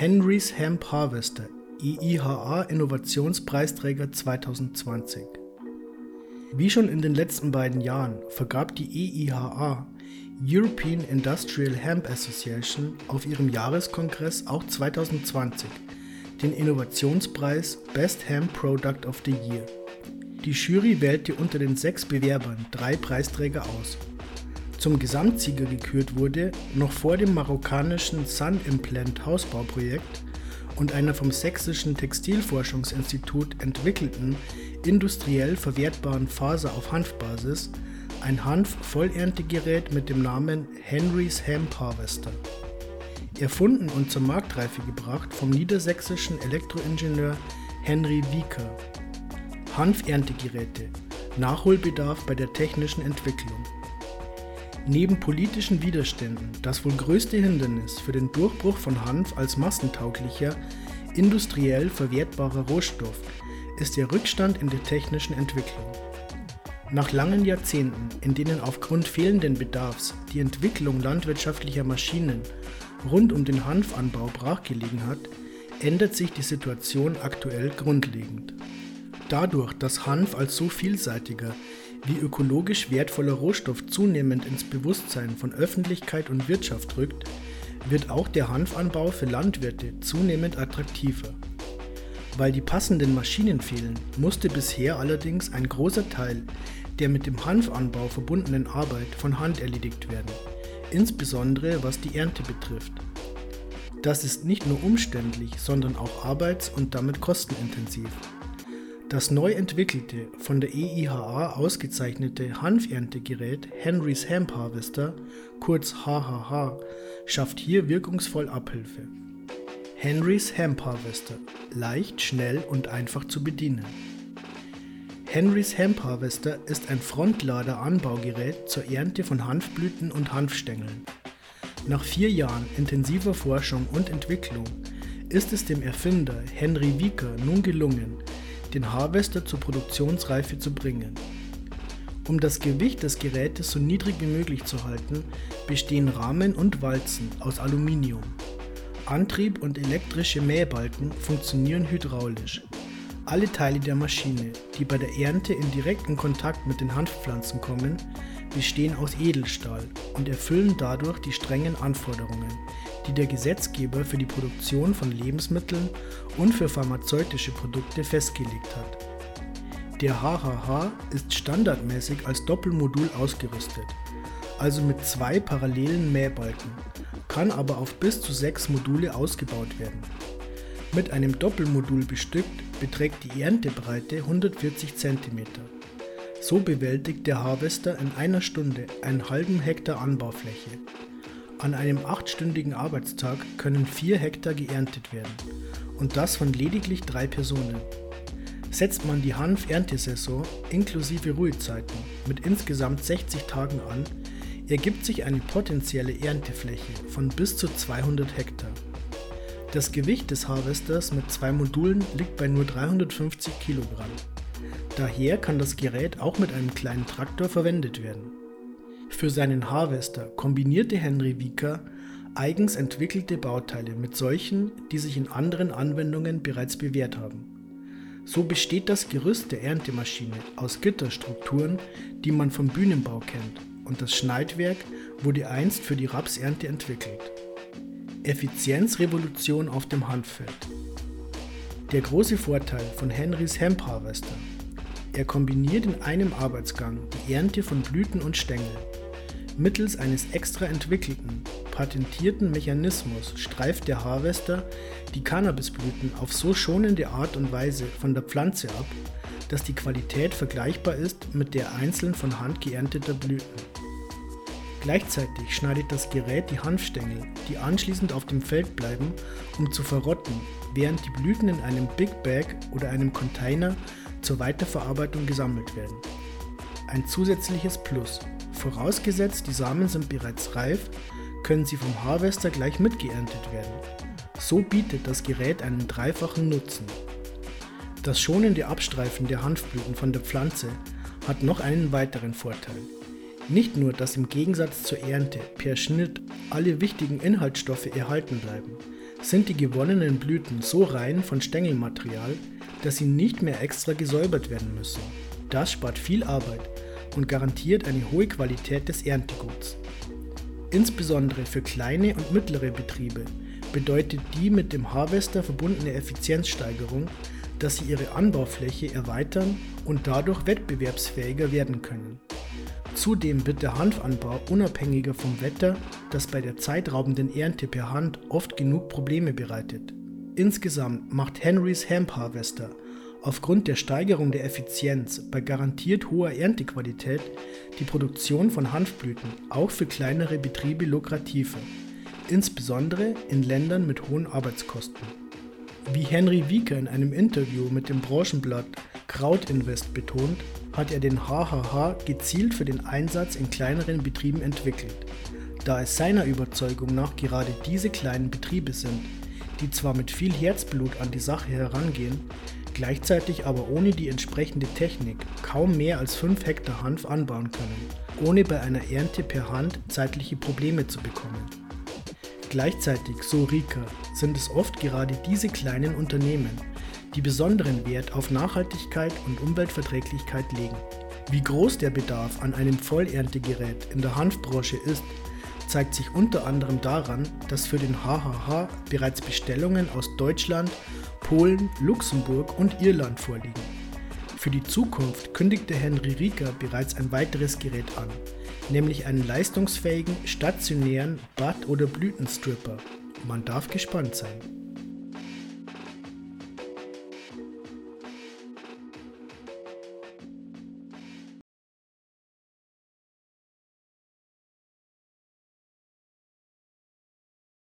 Henry's Hemp Harvester IIHA Innovationspreisträger 2020. Wie schon in den letzten beiden Jahren vergab die EIHA European Industrial Hemp Association auf ihrem Jahreskongress auch 2020 den Innovationspreis Best Hemp Product of the Year. Die Jury wählte unter den sechs Bewerbern drei Preisträger aus. Zum Gesamtsieger gekürt wurde, noch vor dem marokkanischen Sun Implant Hausbauprojekt und einer vom Sächsischen Textilforschungsinstitut entwickelten industriell verwertbaren Faser auf Hanfbasis, ein Hanf-Vollerntegerät mit dem Namen Henry's Hemp Harvester. Erfunden und zur Marktreife gebracht vom niedersächsischen Elektroingenieur Henry Wieker. Hanferntegeräte, Nachholbedarf bei der technischen Entwicklung. Neben politischen Widerständen das wohl größte Hindernis für den Durchbruch von Hanf als massentauglicher, industriell verwertbarer Rohstoff ist der Rückstand in der technischen Entwicklung. Nach langen Jahrzehnten, in denen aufgrund fehlenden Bedarfs die Entwicklung landwirtschaftlicher Maschinen rund um den Hanfanbau brachgelegen hat, ändert sich die Situation aktuell grundlegend. Dadurch, dass Hanf als so vielseitiger wie ökologisch wertvoller Rohstoff zunehmend ins Bewusstsein von Öffentlichkeit und Wirtschaft rückt, wird auch der Hanfanbau für Landwirte zunehmend attraktiver. Weil die passenden Maschinen fehlen, musste bisher allerdings ein großer Teil der mit dem Hanfanbau verbundenen Arbeit von Hand erledigt werden, insbesondere was die Ernte betrifft. Das ist nicht nur umständlich, sondern auch arbeits- und damit kostenintensiv. Das neu entwickelte, von der EIHA ausgezeichnete Hanferntegerät Henry's Hemp Harvester, kurz HHH, schafft hier wirkungsvoll Abhilfe. Henry's Hemp Harvester, leicht, schnell und einfach zu bedienen. Henry's Hemp Harvester ist ein Frontlader-Anbaugerät zur Ernte von Hanfblüten und Hanfstängeln. Nach vier Jahren intensiver Forschung und Entwicklung ist es dem Erfinder Henry Wieker nun gelungen, den Harvester zur Produktionsreife zu bringen. Um das Gewicht des Gerätes so niedrig wie möglich zu halten, bestehen Rahmen und Walzen aus Aluminium. Antrieb und elektrische Mähbalken funktionieren hydraulisch. Alle Teile der Maschine, die bei der Ernte in direkten Kontakt mit den Hanfpflanzen kommen, bestehen aus Edelstahl und erfüllen dadurch die strengen Anforderungen, die der Gesetzgeber für die Produktion von Lebensmitteln und für pharmazeutische Produkte festgelegt hat. Der HHH ist standardmäßig als Doppelmodul ausgerüstet, also mit zwei parallelen Mähbalken, kann aber auf bis zu sechs Module ausgebaut werden. Mit einem Doppelmodul bestückt beträgt die Erntebreite 140 cm. So bewältigt der Harvester in einer Stunde einen halben Hektar Anbaufläche. An einem achtstündigen Arbeitstag können 4 Hektar geerntet werden und das von lediglich drei Personen. Setzt man die Hanf-Erntesaison inklusive Ruhezeiten mit insgesamt 60 Tagen an, ergibt sich eine potenzielle Erntefläche von bis zu 200 Hektar. Das Gewicht des Harvesters mit zwei Modulen liegt bei nur 350 Kilogramm. Daher kann das Gerät auch mit einem kleinen Traktor verwendet werden. Für seinen Harvester kombinierte Henry Wieker eigens entwickelte Bauteile mit solchen, die sich in anderen Anwendungen bereits bewährt haben. So besteht das Gerüst der Erntemaschine aus Gitterstrukturen, die man vom Bühnenbau kennt, und das Schneidwerk wurde einst für die Rapsernte entwickelt. Effizienzrevolution auf dem Hanffeld. Der große Vorteil von Henrys Hemp Harvester. Er kombiniert in einem Arbeitsgang die Ernte von Blüten und Stängeln. Mittels eines extra entwickelten, patentierten Mechanismus streift der Harvester die Cannabisblüten auf so schonende Art und Weise von der Pflanze ab, dass die Qualität vergleichbar ist mit der einzeln von Hand geernteter Blüten. Gleichzeitig schneidet das Gerät die Hanfstängel, die anschließend auf dem Feld bleiben, um zu verrotten, während die Blüten in einem Big Bag oder einem Container zur Weiterverarbeitung gesammelt werden. Ein zusätzliches Plus. Vorausgesetzt, die Samen sind bereits reif, können sie vom Harvester gleich mitgeerntet werden. So bietet das Gerät einen dreifachen Nutzen. Das schonende Abstreifen der Hanfblüten von der Pflanze hat noch einen weiteren Vorteil. Nicht nur, dass im Gegensatz zur Ernte per Schnitt alle wichtigen Inhaltsstoffe erhalten bleiben, sind die gewonnenen Blüten so rein von Stängelmaterial, dass sie nicht mehr extra gesäubert werden müssen. Das spart viel Arbeit und garantiert eine hohe Qualität des Ernteguts. Insbesondere für kleine und mittlere Betriebe bedeutet die mit dem Harvester verbundene Effizienzsteigerung, dass sie ihre Anbaufläche erweitern und dadurch wettbewerbsfähiger werden können. Zudem wird der Hanfanbau unabhängiger vom Wetter, das bei der zeitraubenden Ernte per Hand oft genug Probleme bereitet. Insgesamt macht Henrys Hemp Harvester aufgrund der Steigerung der Effizienz bei garantiert hoher Erntequalität die Produktion von Hanfblüten auch für kleinere Betriebe lukrativer, insbesondere in Ländern mit hohen Arbeitskosten. Wie Henry Wieker in einem Interview mit dem Branchenblatt Krautinvest betont, hat er den HHH gezielt für den Einsatz in kleineren Betrieben entwickelt, da es seiner Überzeugung nach gerade diese kleinen Betriebe sind, die zwar mit viel Herzblut an die Sache herangehen, gleichzeitig aber ohne die entsprechende Technik kaum mehr als 5 Hektar Hanf anbauen können, ohne bei einer Ernte per Hand zeitliche Probleme zu bekommen. Gleichzeitig, so Rika, sind es oft gerade diese kleinen Unternehmen, die besonderen Wert auf Nachhaltigkeit und Umweltverträglichkeit legen. Wie groß der Bedarf an einem Vollerntegerät in der Hanfbranche ist, zeigt sich unter anderem daran, dass für den HHH bereits Bestellungen aus Deutschland, Polen, Luxemburg und Irland vorliegen. Für die Zukunft kündigte Henry Rieger bereits ein weiteres Gerät an, nämlich einen leistungsfähigen stationären Bud- oder Blütenstripper. Man darf gespannt sein.